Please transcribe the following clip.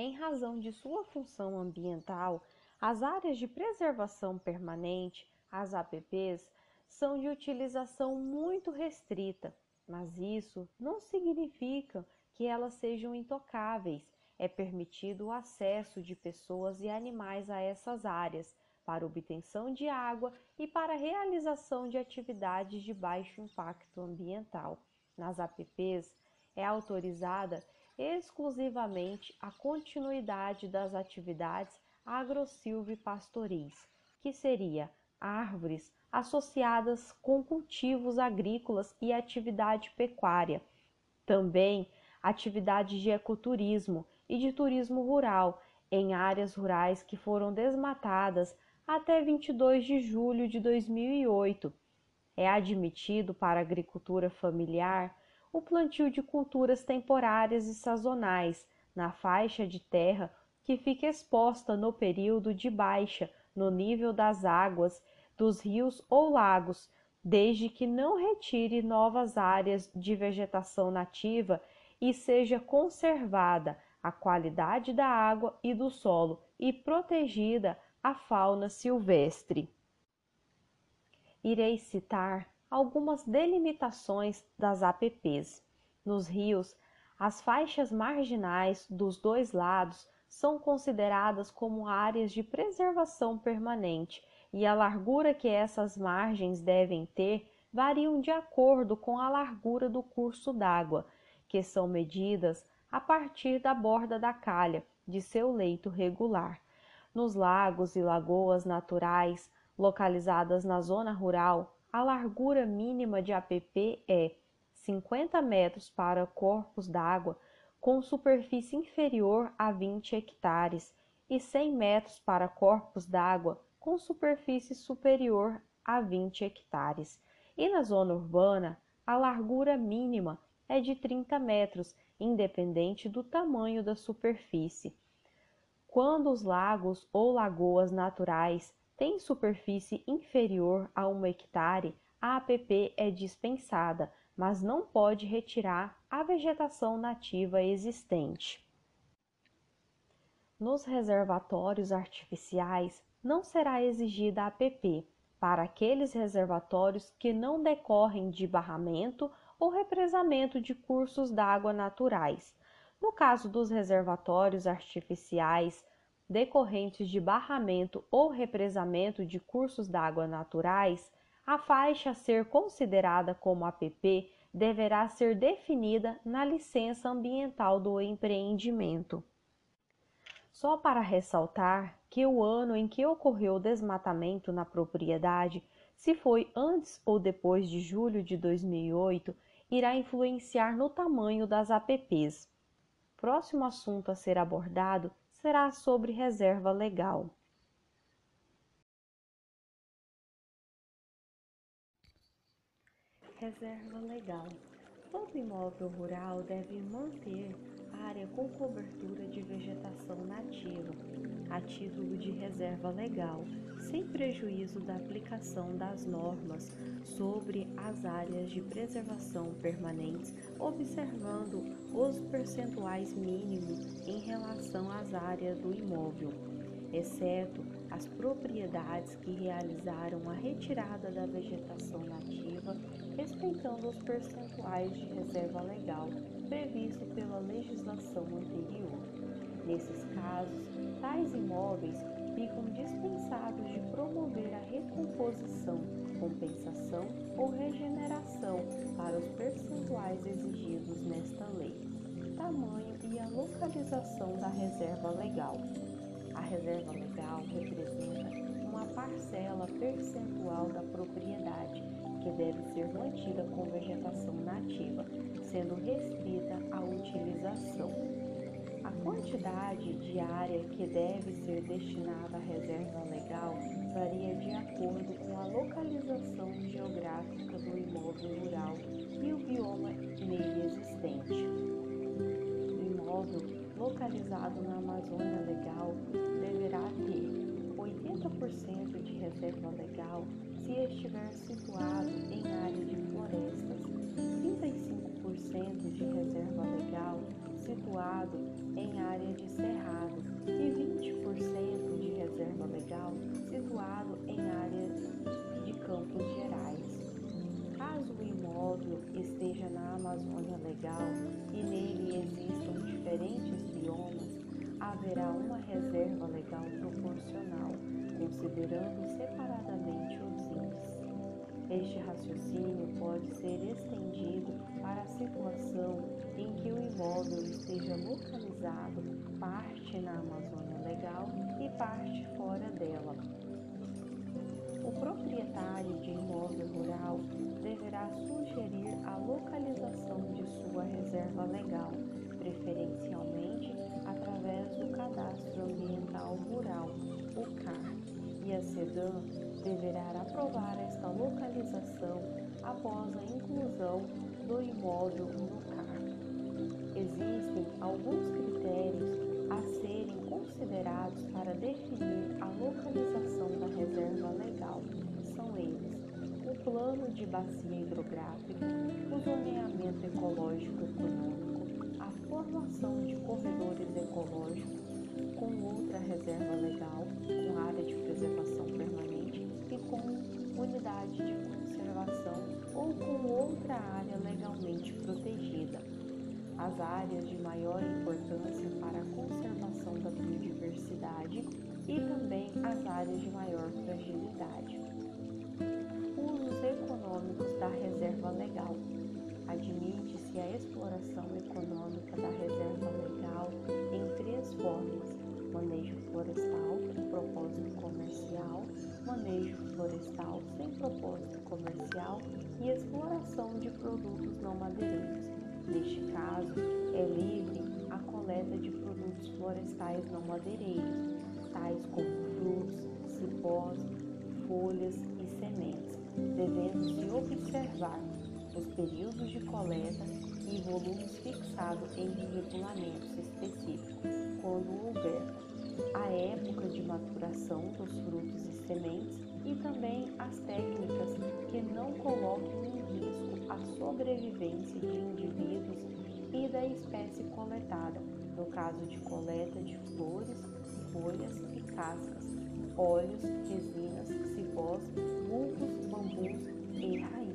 Em razão de sua função ambiental, as áreas de preservação permanente, as APPs, são de utilização muito restrita, mas isso não significa que elas sejam intocáveis. É permitido o acesso de pessoas e animais a essas áreas para obtenção de água e para realização de atividades de baixo impacto ambiental. Nas APPs, é autorizada exclusivamente a continuidade das atividades agrosilvipastoris, que seria árvores associadas com cultivos agrícolas e atividade pecuária. Também atividades de ecoturismo e de turismo rural em áreas rurais que foram desmatadas até 22 de julho de 2008. É admitido para agricultura familiar o plantio de culturas temporárias e sazonais na faixa de terra que fica exposta no período de baixa no nível das águas dos rios ou lagos, desde que não retire novas áreas de vegetação nativa e seja conservada a qualidade da água e do solo e protegida a fauna silvestre. Irei citar algumas delimitações das APPs. Nos rios, as faixas marginais dos dois lados são consideradas como áreas de preservação permanente e a largura que essas margens devem ter variam de acordo com a largura do curso d'água, que são medidas a partir da borda da calha de seu leito regular. Nos lagos e lagoas naturais localizadas na zona rural, a largura mínima de APP é 50 metros para corpos d'água com superfície inferior a 20 hectares e 100 metros para corpos d'água com superfície superior a 20 hectares. E na zona urbana, a largura mínima é de 30 metros, independente do tamanho da superfície. Quando os lagos ou lagoas naturais têm superfície inferior a 1 hectare, a APP é dispensada, mas não pode retirar a vegetação nativa existente. Nos reservatórios artificiais, não será exigida a APP para aqueles reservatórios que não decorrem de barramento ou represamento de cursos d'água naturais. No caso dos reservatórios artificiais decorrentes de barramento ou represamento de cursos d'água naturais, a faixa a ser considerada como APP deverá ser definida na licença ambiental do empreendimento. Só para ressaltar que o ano em que ocorreu o desmatamento na propriedade, se foi antes ou depois de julho de 2008, irá influenciar no tamanho das APPs. Próximo assunto a ser abordado será sobre reserva legal. Reserva legal. Todo imóvel rural deve manter área com cobertura de vegetação nativa, a título de reserva legal, sem prejuízo da aplicação das normas sobre as áreas de preservação permanentes, observando os percentuais mínimos em relação às áreas do imóvel, exceto as propriedades que realizaram a retirada da vegetação nativa respeitando os percentuais de reserva legal previsto pela legislação anterior. Nesses casos, tais imóveis ficam dispensados de promover a recomposição, compensação ou regeneração para os percentuais exigidos nesta lei, tamanho e a localização da reserva legal. A reserva legal representa uma parcela percentual da deve ser mantida com vegetação nativa, sendo restrita a utilização. A quantidade de área que deve ser destinada à reserva legal varia de acordo com a localização geográfica do imóvel rural e o bioma nele existente. O imóvel localizado na Amazônia Legal deverá ter 80% de reserva legal se estiver situado em área de florestas, 35% de reserva legal situado em área de cerrado e 20% de reserva legal situado em área de campos gerais. Caso o imóvel esteja na Amazônia legal e nele existam diferentes biomas, haverá uma reserva legal proporcional, considerando separadamente os índices. Este raciocínio pode ser estendido para a situação em que o imóvel esteja localizado parte na Amazônia Legal e parte fora dela. O proprietário de imóvel rural deverá sugerir a localização de sua reserva legal, preferencialmente através do Cadastro Ambiental Rural, o CAR, e a SEDAM deverá aprovar esta localização após a inclusão do imóvel no CAR. Existem alguns critérios a serem considerados para definir a localização da reserva legal. São eles: o plano de bacia hidrográfica, o zoneamento ecológico econômico, formação de corredores ecológicos com outra reserva legal, com área de preservação permanente e com unidade de conservação ou com outra área legalmente protegida. As áreas de maior importância para a conservação da biodiversidade e também as áreas de maior fragilidade. Usos econômicos da reserva legal. A exploração econômica da reserva legal em três formas: manejo florestal com propósito comercial, manejo florestal sem propósito comercial e exploração de produtos não madeireiros. Neste caso, é livre a coleta de produtos florestais não madeireiros, tais como frutos, cipós, folhas e sementes, devendo-se observar os períodos de coleta e volumes fixados em regulamentos específicos, quando houver, a época de maturação dos frutos e sementes e também as técnicas que não coloquem em risco a sobrevivência de indivíduos e da espécie coletada, no caso de coleta de flores, folhas e cascas, óleos, resinas, cipós, bulbos, bambus e raízes.